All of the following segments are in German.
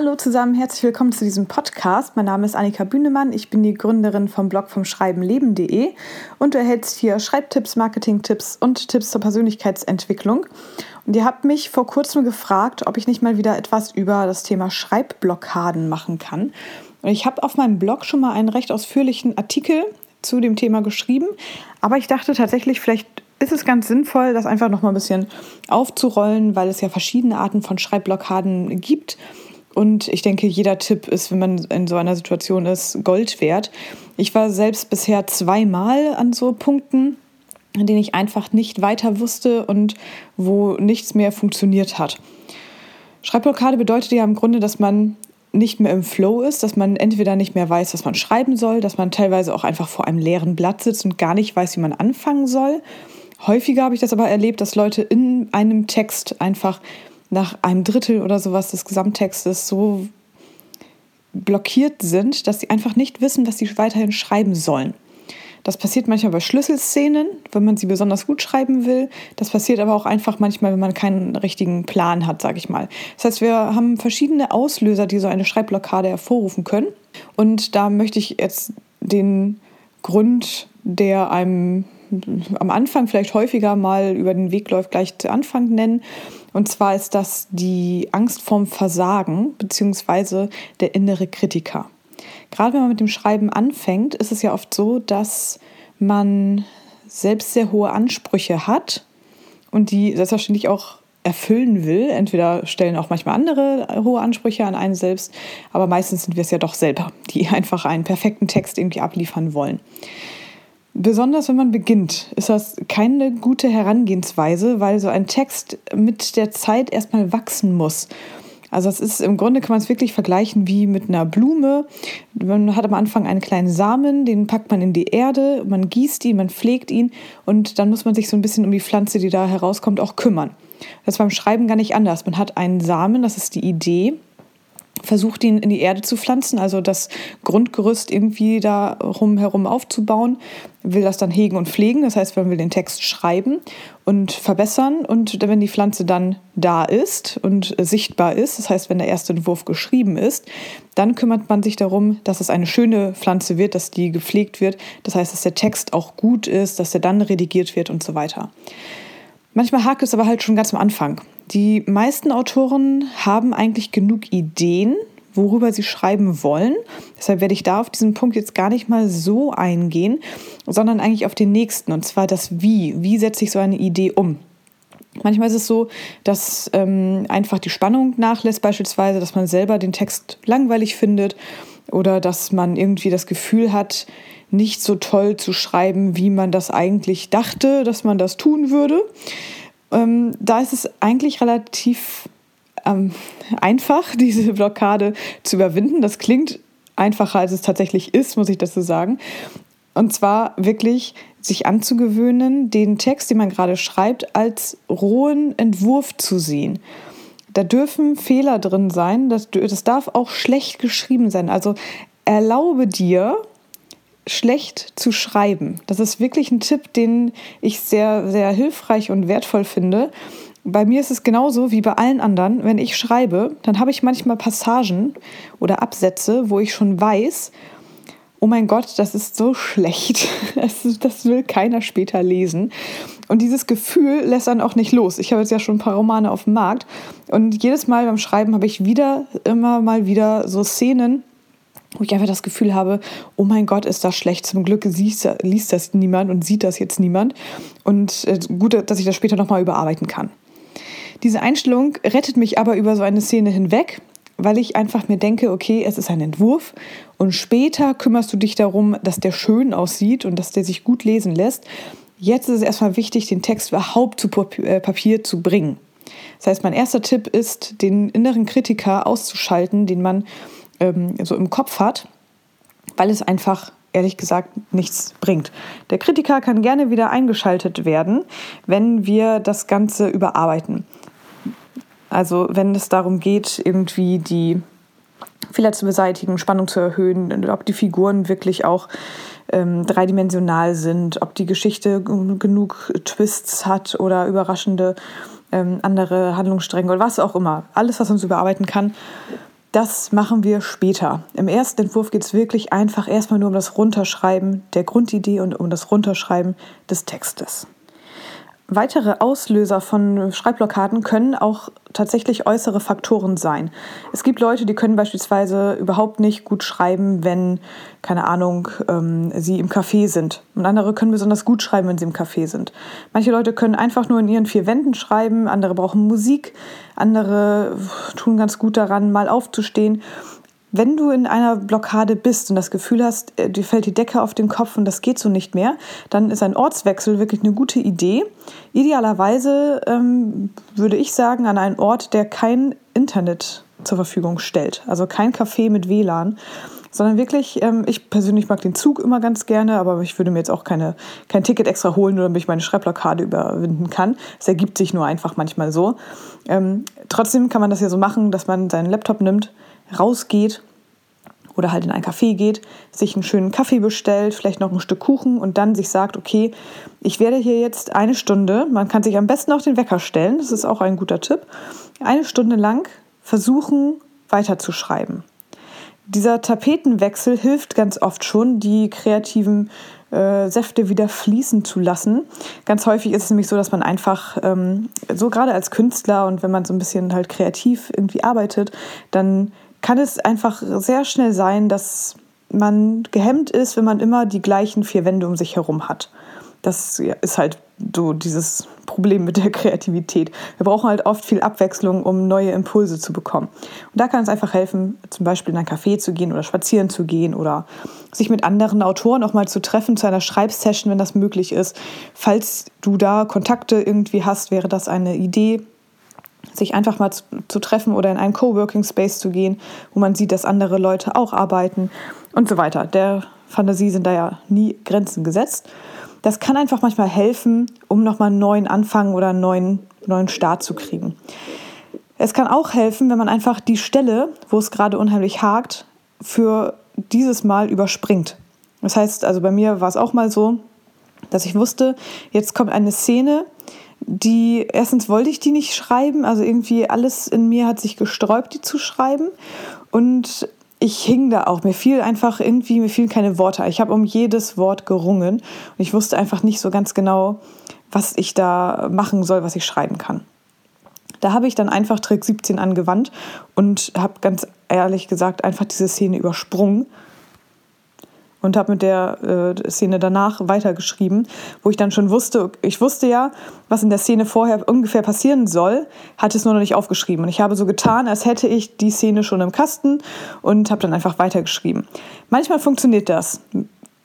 Hallo zusammen, herzlich willkommen zu diesem Podcast. Mein Name ist Annika Bühnemann, ich bin die Gründerin vom Blog vom Schreibenleben.de und du erhältst hier Schreibtipps, Marketingtipps und Tipps zur Persönlichkeitsentwicklung. Und ihr habt mich vor kurzem gefragt, ob ich nicht mal wieder etwas über das Thema Schreibblockaden machen kann. Und ich habe auf meinem Blog schon mal einen recht ausführlichen Artikel zu dem Thema geschrieben, aber ich dachte tatsächlich, vielleicht ist es ganz sinnvoll, das einfach noch mal ein bisschen aufzurollen, weil es ja verschiedene Arten von Schreibblockaden gibt und ich denke, jeder Tipp ist, wenn man in so einer Situation ist, Gold wert. Ich war selbst bisher zweimal an so Punkten, an denen ich einfach nicht weiter wusste und wo nichts mehr funktioniert hat. Schreibblockade bedeutet ja im Grunde, dass man nicht mehr im Flow ist, dass man entweder nicht mehr weiß, was man schreiben soll, dass man teilweise auch einfach vor einem leeren Blatt sitzt und gar nicht weiß, wie man anfangen soll. Häufiger habe ich das aber erlebt, dass Leute in einem Text einfach nach einem Drittel oder sowas des Gesamttextes so blockiert sind, dass sie einfach nicht wissen, was sie weiterhin schreiben sollen. Das passiert manchmal bei Schlüsselszenen, wenn man sie besonders gut schreiben will. Das passiert aber auch einfach manchmal, wenn man keinen richtigen Plan hat, sage ich mal. Das heißt, wir haben verschiedene Auslöser, die so eine Schreibblockade hervorrufen können. Und da möchte ich jetzt den Grund, der einem am Anfang vielleicht häufiger mal über den Weg läuft, gleich zu Anfang nennen. Und zwar ist das die Angst vorm Versagen bzw. der innere Kritiker. Gerade wenn man mit dem Schreiben anfängt, ist es ja oft so, dass man selbst sehr hohe Ansprüche hat und die selbstverständlich auch erfüllen will. Entweder stellen auch manchmal andere hohe Ansprüche an einen selbst, aber meistens sind wir es ja doch selber, die einfach einen perfekten Text irgendwie abliefern wollen. Besonders wenn man beginnt, ist das keine gute Herangehensweise, weil so ein Text mit der Zeit erstmal wachsen muss. Also es ist im Grunde kann man es wirklich vergleichen wie mit einer Blume. Man hat am Anfang einen kleinen Samen, den packt man in die Erde, man gießt ihn, man pflegt ihn und dann muss man sich so ein bisschen um die Pflanze, die da herauskommt, auch kümmern. Das ist beim Schreiben gar nicht anders. Man hat einen Samen, das ist die Idee, versucht ihn in die Erde zu pflanzen, also das Grundgerüst irgendwie da herum aufzubauen, will das dann hegen und pflegen, das heißt, man will den Text schreiben und verbessern. Und wenn die Pflanze dann da ist und sichtbar ist, das heißt, wenn der erste Entwurf geschrieben ist, dann kümmert man sich darum, dass es eine schöne Pflanze wird, dass die gepflegt wird, das heißt, dass der Text auch gut ist, dass er dann redigiert wird und so weiter. Manchmal hakt es aber halt schon ganz am Anfang. Die meisten Autoren haben eigentlich genug Ideen, worüber sie schreiben wollen. Deshalb werde ich da auf diesen Punkt jetzt gar nicht mal so eingehen, sondern eigentlich auf den nächsten, und zwar das Wie. Wie setze ich so eine Idee um? Manchmal ist es so, dass ähm, einfach die Spannung nachlässt, beispielsweise, dass man selber den Text langweilig findet oder dass man irgendwie das Gefühl hat, nicht so toll zu schreiben, wie man das eigentlich dachte, dass man das tun würde. Ähm, da ist es eigentlich relativ ähm, einfach, diese Blockade zu überwinden. Das klingt einfacher, als es tatsächlich ist, muss ich dazu sagen. Und zwar wirklich sich anzugewöhnen, den Text, den man gerade schreibt, als rohen Entwurf zu sehen. Da dürfen Fehler drin sein, das, das darf auch schlecht geschrieben sein. Also erlaube dir, schlecht zu schreiben. Das ist wirklich ein Tipp, den ich sehr, sehr hilfreich und wertvoll finde. Bei mir ist es genauso wie bei allen anderen. Wenn ich schreibe, dann habe ich manchmal Passagen oder Absätze, wo ich schon weiß, oh mein Gott, das ist so schlecht. Das, will keiner später lesen. Und dieses Gefühl lässt dann auch nicht los. Ich habe jetzt ja schon ein paar Romane auf dem Markt. Und jedes Mal beim Schreiben habe ich wieder, immer mal wieder so Szenen, wo ich einfach das Gefühl habe, oh mein Gott, ist das schlecht. Zum Glück liest, liest das niemand und sieht das jetzt niemand. Und äh, gut, dass ich das später nochmal überarbeiten kann. Diese Einstellung rettet mich aber über so eine Szene hinweg, weil ich einfach mir denke, okay, es ist ein Entwurf und später kümmerst du dich darum, dass der schön aussieht und dass der sich gut lesen lässt. Jetzt ist es erstmal wichtig, den Text überhaupt zu äh, Papier zu bringen. Das heißt, mein erster Tipp ist, den inneren Kritiker auszuschalten, den man ähm, so im Kopf hat, weil es einfach ehrlich gesagt nichts bringt. Der Kritiker kann gerne wieder eingeschaltet werden, wenn wir das Ganze überarbeiten. Also wenn es darum geht, irgendwie die Fehler zu beseitigen, Spannung zu erhöhen, ob die Figuren wirklich auch ähm, dreidimensional sind, ob die Geschichte genug Twists hat oder überraschende ähm, andere Handlungsstränge oder was auch immer. Alles, was uns überarbeiten kann, Das machen wir später. Im ersten Entwurf geht es wirklich einfach erstmal nur um das Runterschreiben der Grundidee und um das Runterschreiben des Textes. Weitere Auslöser von Schreibblockaden können auch tatsächlich äußere Faktoren sein. Es gibt Leute, die können beispielsweise überhaupt nicht gut schreiben, wenn, keine Ahnung, ähm, sie im Café sind. Und andere können besonders gut schreiben, wenn sie im Café sind. Manche Leute können einfach nur in ihren vier Wänden schreiben, andere brauchen Musik, andere tun ganz gut daran, mal aufzustehen. Wenn du in einer Blockade bist und das Gefühl hast, äh, dir fällt die Decke auf den Kopf und das geht so nicht mehr, dann ist ein Ortswechsel wirklich eine gute Idee. Idealerweise ähm, würde ich sagen, an einen Ort, der kein Internet zur Verfügung stellt. Also kein Café mit WLAN, sondern wirklich, ähm, ich persönlich mag den Zug immer ganz gerne, aber ich würde mir jetzt auch keine, kein Ticket extra holen, nur damit ich meine Schreibblockade überwinden kann. Es ergibt sich nur einfach manchmal so. Ähm, trotzdem kann man das ja so machen, dass man seinen Laptop nimmt, rausgeht oder halt in ein Café geht, sich einen schönen Kaffee bestellt, vielleicht noch ein Stück Kuchen und dann sich sagt, okay, ich werde hier jetzt eine Stunde, man kann sich am besten auch den Wecker stellen, das ist auch ein guter Tipp, eine Stunde lang versuchen weiterzuschreiben. Dieser Tapetenwechsel hilft ganz oft schon, die kreativen äh, Säfte wieder fließen zu lassen. Ganz häufig ist es nämlich so, dass man einfach, ähm, so gerade als Künstler und wenn man so ein bisschen halt kreativ irgendwie arbeitet, dann kann es einfach sehr schnell sein, dass man gehemmt ist, wenn man immer die gleichen vier Wände um sich herum hat. Das ist halt so dieses Problem mit der Kreativität. Wir brauchen halt oft viel Abwechslung, um neue Impulse zu bekommen. Und da kann es einfach helfen, zum Beispiel in ein Café zu gehen oder spazieren zu gehen oder sich mit anderen Autoren auch mal zu treffen zu einer Schreibsession, wenn das möglich ist. Falls du da Kontakte irgendwie hast, wäre das eine Idee, sich einfach mal zu, zu, treffen oder in einen Coworking Space zu gehen, wo man sieht, dass andere Leute auch arbeiten und so weiter. Der Fantasie sind da ja nie Grenzen gesetzt. Das kann einfach manchmal helfen, um nochmal einen neuen Anfang oder einen neuen, neuen Start zu kriegen. Es kann auch helfen, wenn man einfach die Stelle, wo es gerade unheimlich hakt, für dieses Mal überspringt. Das heißt, also bei mir war es auch mal so, dass ich wusste, jetzt kommt eine Szene, die, erstens wollte ich die nicht schreiben, also irgendwie alles in mir hat sich gesträubt, die zu schreiben. Und ich hing da auch. Mir fiel einfach irgendwie, mir fielen keine Worte. Ich habe um jedes Wort gerungen und ich wusste einfach nicht so ganz genau, was ich da machen soll, was ich schreiben kann. Da habe ich dann einfach Trick 17 angewandt und habe ganz ehrlich gesagt einfach diese Szene übersprungen und habe mit der äh, Szene danach weitergeschrieben, wo ich dann schon wusste, ich wusste ja, was in der Szene vorher ungefähr passieren soll, hatte es nur noch nicht aufgeschrieben. Und ich habe so getan, als hätte ich die Szene schon im Kasten und habe dann einfach weitergeschrieben. Manchmal funktioniert das.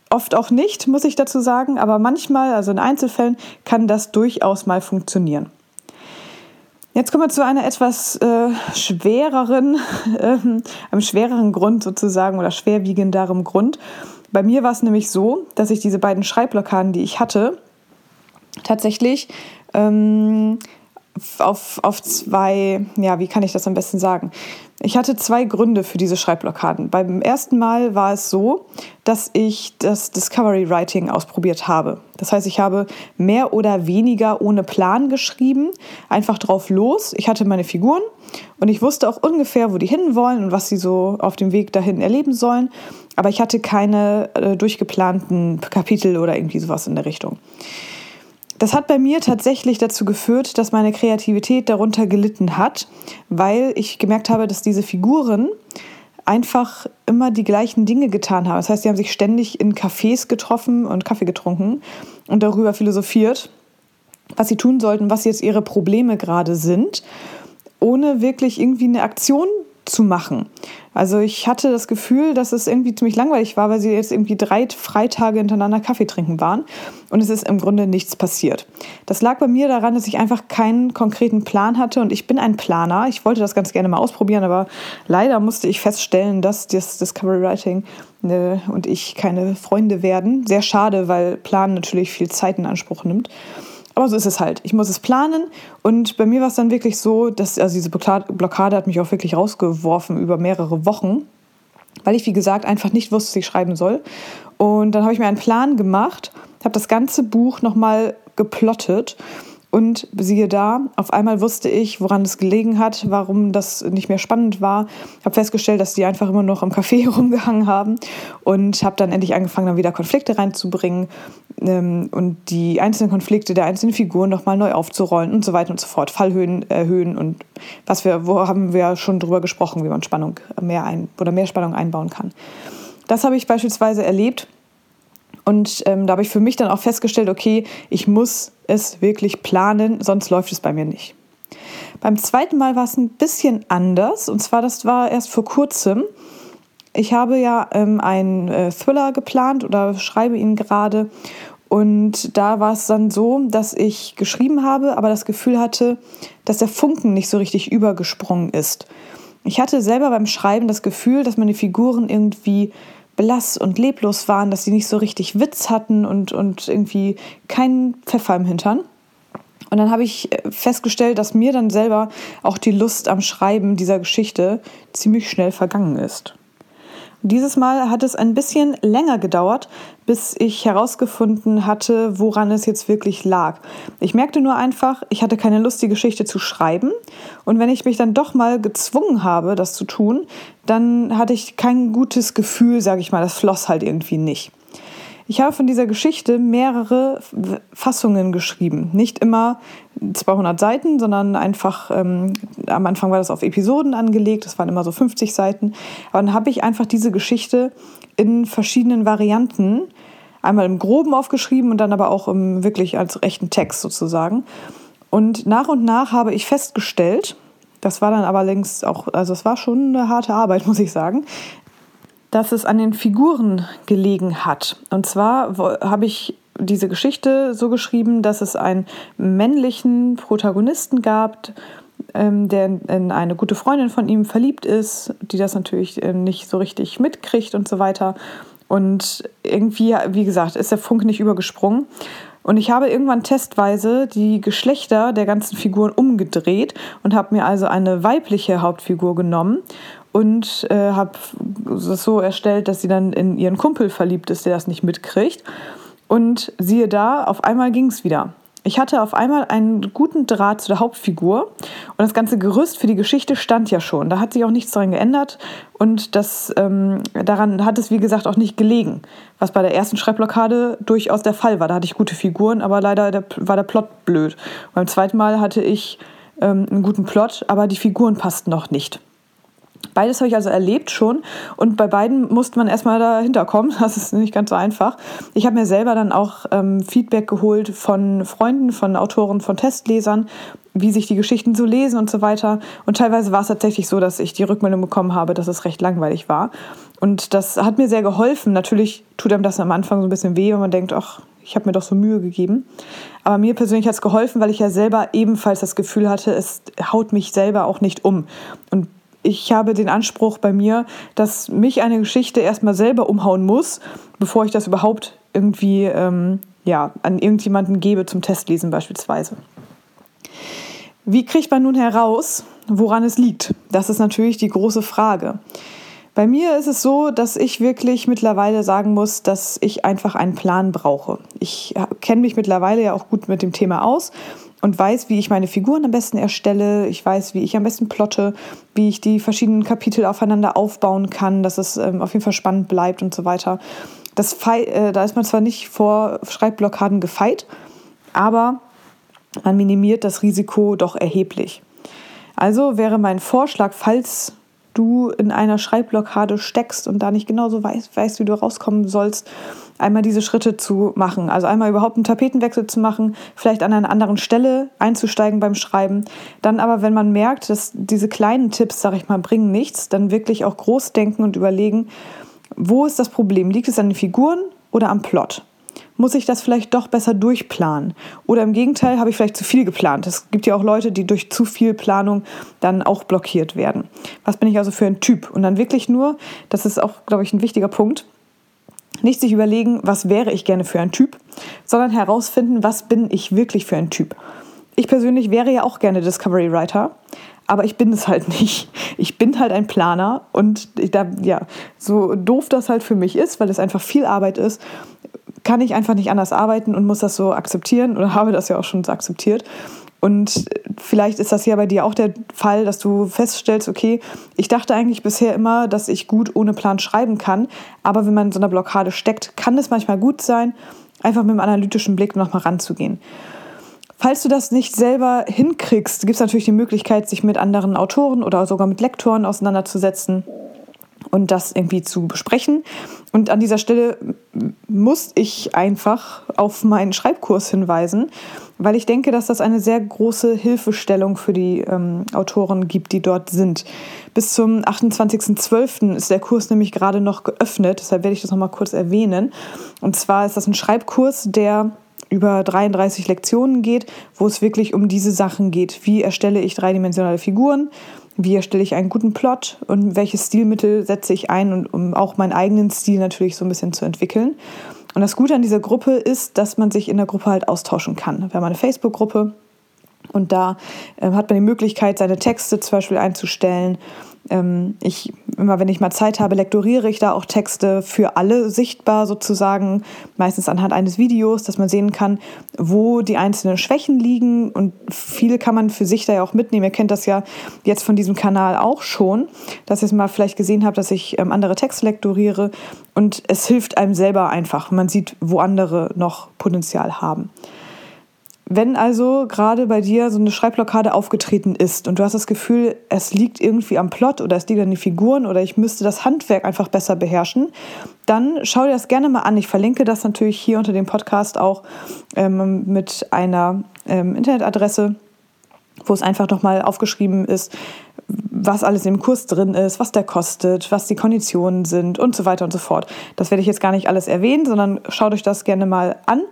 Oft auch nicht, muss ich dazu sagen, aber manchmal, also in Einzelfällen, kann das durchaus mal funktionieren. Jetzt kommen wir zu einer etwas äh, schwereren, äh, einem schwereren Grund sozusagen oder schwerwiegenderem Grund. Bei mir war es nämlich so, dass ich diese beiden Schreibblockaden, die ich hatte, tatsächlich ähm, auf, auf zwei, ja, wie kann ich das am besten sagen? Ich hatte zwei Gründe für diese Schreibblockaden. Beim ersten Mal war es so, dass ich das Discovery Writing ausprobiert habe. Das heißt, ich habe mehr oder weniger ohne Plan geschrieben, einfach drauf los. Ich hatte meine Figuren und ich wusste auch ungefähr, wo die hin wollen und was sie so auf dem Weg dahin erleben sollen. Aber ich hatte keine äh, durchgeplanten Kapitel oder irgendwie sowas in der Richtung. Das hat bei mir tatsächlich dazu geführt, dass meine Kreativität darunter gelitten hat, weil ich gemerkt habe, dass diese Figuren einfach immer die gleichen Dinge getan haben. Das heißt, sie haben sich ständig in Cafés getroffen und Kaffee getrunken und darüber philosophiert, was sie tun sollten, was jetzt ihre Probleme gerade sind, ohne wirklich irgendwie eine Aktion zu machen. Also ich hatte das Gefühl, dass es irgendwie ziemlich langweilig war, weil sie jetzt irgendwie drei Freitage hintereinander Kaffee trinken waren und es ist im Grunde nichts passiert. Das lag bei mir daran, dass ich einfach keinen konkreten Plan hatte und ich bin ein Planer. Ich wollte das ganz gerne mal ausprobieren, aber leider musste ich feststellen, dass das Discovery Writing äh, und ich keine Freunde werden. Sehr schade, weil Planen natürlich viel Zeit in Anspruch nimmt. Aber so ist es halt. Ich muss es planen. Und bei mir war es dann wirklich so, dass also diese Blockade hat mich auch wirklich rausgeworfen über mehrere Wochen, weil ich, wie gesagt, einfach nicht wusste, was ich schreiben soll. Und dann habe ich mir einen Plan gemacht, habe das ganze Buch nochmal geplottet Und siehe da, auf einmal wusste ich, woran es gelegen hat, warum das nicht mehr spannend war. Habe festgestellt, dass die einfach immer noch im Café rumgehangen haben und habe dann endlich angefangen, dann wieder Konflikte reinzubringen ähm, und die einzelnen Konflikte der einzelnen Figuren nochmal neu aufzurollen und so weiter und so fort. Fallhöhen erhöhen und was wir, wo haben wir schon drüber gesprochen, wie man Spannung mehr ein oder mehr Spannung einbauen kann. Das habe ich beispielsweise erlebt und ähm, da habe ich für mich dann auch festgestellt, okay, ich muss es wirklich planen, sonst läuft es bei mir nicht. Beim zweiten Mal war es ein bisschen anders. Und zwar, das war erst vor kurzem. Ich habe ja ähm, einen äh, Thriller geplant oder schreibe ihn gerade. Und da war es dann so, dass ich geschrieben habe, aber das Gefühl hatte, dass der Funken nicht so richtig übergesprungen ist. Ich hatte selber beim Schreiben das Gefühl, dass meine Figuren irgendwie blass und leblos waren, dass sie nicht so richtig Witz hatten und, und irgendwie keinen Pfeffer im Hintern. Und dann habe ich äh, festgestellt, dass mir dann selber auch die Lust am Schreiben dieser Geschichte ziemlich schnell vergangen ist. Dieses Mal hat es ein bisschen länger gedauert, bis ich herausgefunden hatte, woran es jetzt wirklich lag. Ich merkte nur einfach, ich hatte keine Lust, die Geschichte zu schreiben. Und wenn ich mich dann doch mal gezwungen habe, das zu tun, dann hatte ich kein gutes Gefühl, sage ich mal. Das floss halt irgendwie nicht. Ich habe von dieser Geschichte mehrere Fassungen geschrieben. Nicht immer 200 Seiten, sondern einfach, ähm, am Anfang war das auf Episoden angelegt, das waren immer so 50 Seiten. Aber dann habe ich einfach diese Geschichte in verschiedenen Varianten, einmal im Groben aufgeschrieben und dann aber auch im, wirklich als rechten Text sozusagen. Und nach und nach habe ich festgestellt, das war dann aber längst auch, also es war schon eine harte Arbeit, muss ich sagen, dass es an den Figuren gelegen hat. Und zwar habe ich diese Geschichte so geschrieben, dass es einen männlichen Protagonisten gab, ähm, der in eine gute Freundin von ihm verliebt ist, die das natürlich äh, nicht so richtig mitkriegt und so weiter. Und irgendwie, wie gesagt, ist der Funk nicht übergesprungen. Und ich habe irgendwann testweise die Geschlechter der ganzen Figuren umgedreht und habe mir also eine weibliche Hauptfigur genommen und äh, habe es so erstellt, dass sie dann in ihren Kumpel verliebt ist, der das nicht mitkriegt. Und siehe da, auf einmal ging es wieder. Ich hatte auf einmal einen guten Draht zu der Hauptfigur und das ganze Gerüst für die Geschichte stand ja schon. Da hat sich auch nichts daran geändert und das, ähm, daran hat es, wie gesagt, auch nicht gelegen, was bei der ersten Schreibblockade durchaus der Fall war. Da hatte ich gute Figuren, aber leider der, war der Plot blöd. Beim zweiten Mal hatte ich ähm, einen guten Plot, aber die Figuren passten noch nicht. Beides habe ich also erlebt schon und bei beiden musste man erstmal dahinter kommen. Das ist nicht ganz so einfach. Ich habe mir selber dann auch ähm, Feedback geholt von Freunden, von Autoren, von Testlesern, wie sich die Geschichten so lesen und so weiter. Und teilweise war es tatsächlich so, dass ich die Rückmeldung bekommen habe, dass es recht langweilig war. Und das hat mir sehr geholfen. Natürlich tut einem das am Anfang so ein bisschen weh, wenn man denkt, ach, ich habe mir doch so Mühe gegeben. Aber mir persönlich hat es geholfen, weil ich ja selber ebenfalls das Gefühl hatte, es haut mich selber auch nicht um. Und ich habe den Anspruch bei mir, dass mich eine Geschichte erstmal selber umhauen muss, bevor ich das überhaupt irgendwie ähm, ja, an irgendjemanden gebe zum Testlesen beispielsweise. Wie kriegt man nun heraus, woran es liegt? Das ist natürlich die große Frage. Bei mir ist es so, dass ich wirklich mittlerweile sagen muss, dass ich einfach einen Plan brauche. Ich kenne mich mittlerweile ja auch gut mit dem Thema aus und weiß, wie ich meine Figuren am besten erstelle. Ich weiß, wie ich am besten plotte, wie ich die verschiedenen Kapitel aufeinander aufbauen kann, dass es ähm, auf jeden Fall spannend bleibt und so weiter. Das äh, da ist man zwar nicht vor Schreibblockaden gefeit, aber man minimiert das Risiko doch erheblich. Also wäre mein Vorschlag, falls du in einer Schreibblockade steckst und da nicht genau so weißt, weißt, wie du rauskommen sollst, einmal diese Schritte zu machen. Also einmal überhaupt einen Tapetenwechsel zu machen, vielleicht an einer anderen Stelle einzusteigen beim Schreiben. Dann aber, wenn man merkt, dass diese kleinen Tipps, sag ich mal, bringen nichts, dann wirklich auch groß denken und überlegen, wo ist das Problem? Liegt es an den Figuren oder am Plot? Muss ich das vielleicht doch besser durchplanen? Oder im Gegenteil, habe ich vielleicht zu viel geplant? Es gibt ja auch Leute, die durch zu viel Planung dann auch blockiert werden. Was bin ich also für ein Typ? Und dann wirklich nur, das ist auch, glaube ich, ein wichtiger Punkt, nicht sich überlegen, was wäre ich gerne für ein Typ, sondern herausfinden, was bin ich wirklich für ein Typ. Ich persönlich wäre ja auch gerne Discovery Writer, aber ich bin es halt nicht. Ich bin halt ein Planer und da, ja, so doof das halt für mich ist, weil es einfach viel Arbeit ist, kann ich einfach nicht anders arbeiten und muss das so akzeptieren oder habe das ja auch schon so akzeptiert. Und vielleicht ist das ja bei dir auch der Fall, dass du feststellst, okay, ich dachte eigentlich bisher immer, dass ich gut ohne Plan schreiben kann, aber wenn man in so einer Blockade steckt, kann es manchmal gut sein, einfach mit einem analytischen Blick nochmal ranzugehen. Falls du das nicht selber hinkriegst, gibt es natürlich die Möglichkeit, sich mit anderen Autoren oder sogar mit Lektoren auseinanderzusetzen und das irgendwie zu besprechen. Und an dieser Stelle muss ich einfach auf meinen Schreibkurs hinweisen, weil ich denke, dass das eine sehr große Hilfestellung für die ähm, Autoren gibt, die dort sind. Bis zum 28.12. ist der Kurs nämlich gerade noch geöffnet, deshalb werde ich das nochmal kurz erwähnen. Und zwar ist das ein Schreibkurs, der über 33 Lektionen geht, wo es wirklich um diese Sachen geht. Wie erstelle ich dreidimensionale Figuren? Wie erstelle ich einen guten Plot und welche Stilmittel setze ich ein, um auch meinen eigenen Stil natürlich so ein bisschen zu entwickeln. Und das Gute an dieser Gruppe ist, dass man sich in der Gruppe halt austauschen kann. Wir haben eine Facebook-Gruppe und da äh, hat man die Möglichkeit, seine Texte zum Beispiel einzustellen ich, immer wenn ich mal Zeit habe, lektoriere ich da auch Texte für alle sichtbar sozusagen, meistens anhand eines Videos, dass man sehen kann, wo die einzelnen Schwächen liegen und viele kann man für sich da ja auch mitnehmen. Ihr kennt das ja jetzt von diesem Kanal auch schon, dass ihr mal vielleicht gesehen habt, dass ich ähm, andere Texte lektoriere und es hilft einem selber einfach. Man sieht, wo andere noch Potenzial haben. Wenn also gerade bei dir so eine Schreibblockade aufgetreten ist und du hast das Gefühl, es liegt irgendwie am Plot oder es liegt an den Figuren oder ich müsste das Handwerk einfach besser beherrschen, dann schau dir das gerne mal an. Ich verlinke das natürlich hier unter dem Podcast auch ähm, mit einer ähm, Internetadresse, wo es einfach nochmal aufgeschrieben ist, was alles im Kurs drin ist, was der kostet, was die Konditionen sind und so weiter und so fort. Das werde ich jetzt gar nicht alles erwähnen, sondern schaut euch das gerne mal an.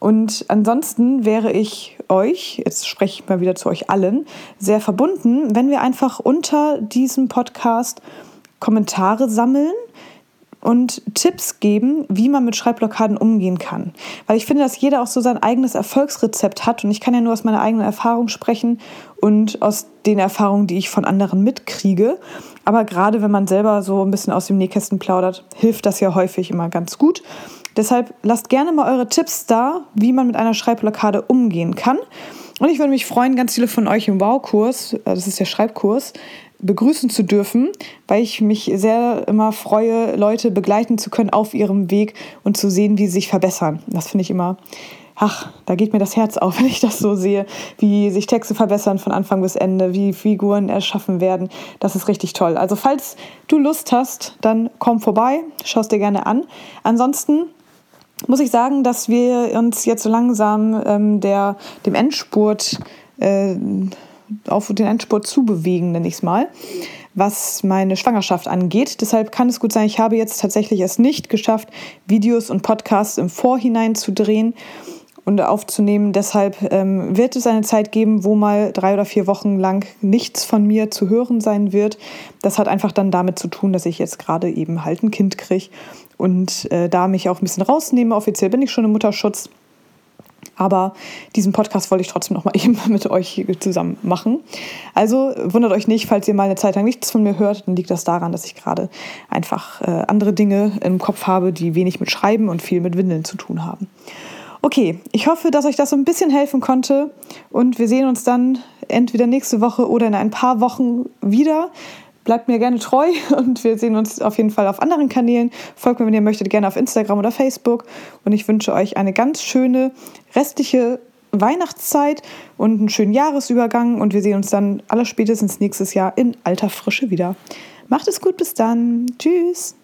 Und ansonsten wäre ich euch, jetzt spreche ich mal wieder zu euch allen, sehr verbunden, wenn wir einfach unter diesem Podcast Kommentare sammeln und Tipps geben, wie man mit Schreibblockaden umgehen kann. Weil ich finde, dass jeder auch so sein eigenes Erfolgsrezept hat und ich kann ja nur aus meiner eigenen Erfahrung sprechen und aus den Erfahrungen, die ich von anderen mitkriege. Aber gerade wenn man selber so ein bisschen aus dem Nähkästen plaudert, hilft das ja häufig immer ganz gut. Deshalb lasst gerne mal eure Tipps da, wie man mit einer Schreibblockade umgehen kann. Und ich würde mich freuen, ganz viele von euch im Wow-Kurs, äh, das ist der Schreibkurs, begrüßen zu dürfen, weil ich mich sehr immer freue, Leute begleiten zu können auf ihrem Weg und zu sehen, wie sie sich verbessern. Das finde ich immer, ach, da geht mir das Herz auf, wenn ich das so sehe, wie sich Texte verbessern von Anfang bis Ende, wie Figuren erschaffen werden. Das ist richtig toll. Also falls du Lust hast, dann komm vorbei, schau es dir gerne an. Ansonsten muss ich sagen, dass wir uns jetzt so langsam ähm, der, dem Endspurt, äh, auf den Endspurt zubewegen, nenne ich es mal, was meine Schwangerschaft angeht. Deshalb kann es gut sein, ich habe jetzt tatsächlich es nicht geschafft, Videos und Podcasts im Vorhinein zu drehen und aufzunehmen. Deshalb ähm, wird es eine Zeit geben, wo mal drei oder vier Wochen lang nichts von mir zu hören sein wird. Das hat einfach dann damit zu tun, dass ich jetzt gerade eben halt ein Kind kriege und äh, da mich auch ein bisschen rausnehme. Offiziell bin ich schon im Mutterschutz. Aber diesen Podcast wollte ich trotzdem noch mal eben mit euch zusammen machen. Also wundert euch nicht, falls ihr mal eine Zeit lang nichts von mir hört, dann liegt das daran, dass ich gerade einfach äh, andere Dinge im Kopf habe, die wenig mit Schreiben und viel mit Windeln zu tun haben. Okay, ich hoffe, dass euch das so ein bisschen helfen konnte und wir sehen uns dann entweder nächste Woche oder in ein paar Wochen wieder. Bleibt mir gerne treu und wir sehen uns auf jeden Fall auf anderen Kanälen. Folgt mir, wenn ihr möchtet, gerne auf Instagram oder Facebook. Und ich wünsche euch eine ganz schöne restliche Weihnachtszeit und einen schönen Jahresübergang. Und wir sehen uns dann aller spätestens nächstes Jahr in alter Frische wieder. Macht es gut, bis dann. Tschüss.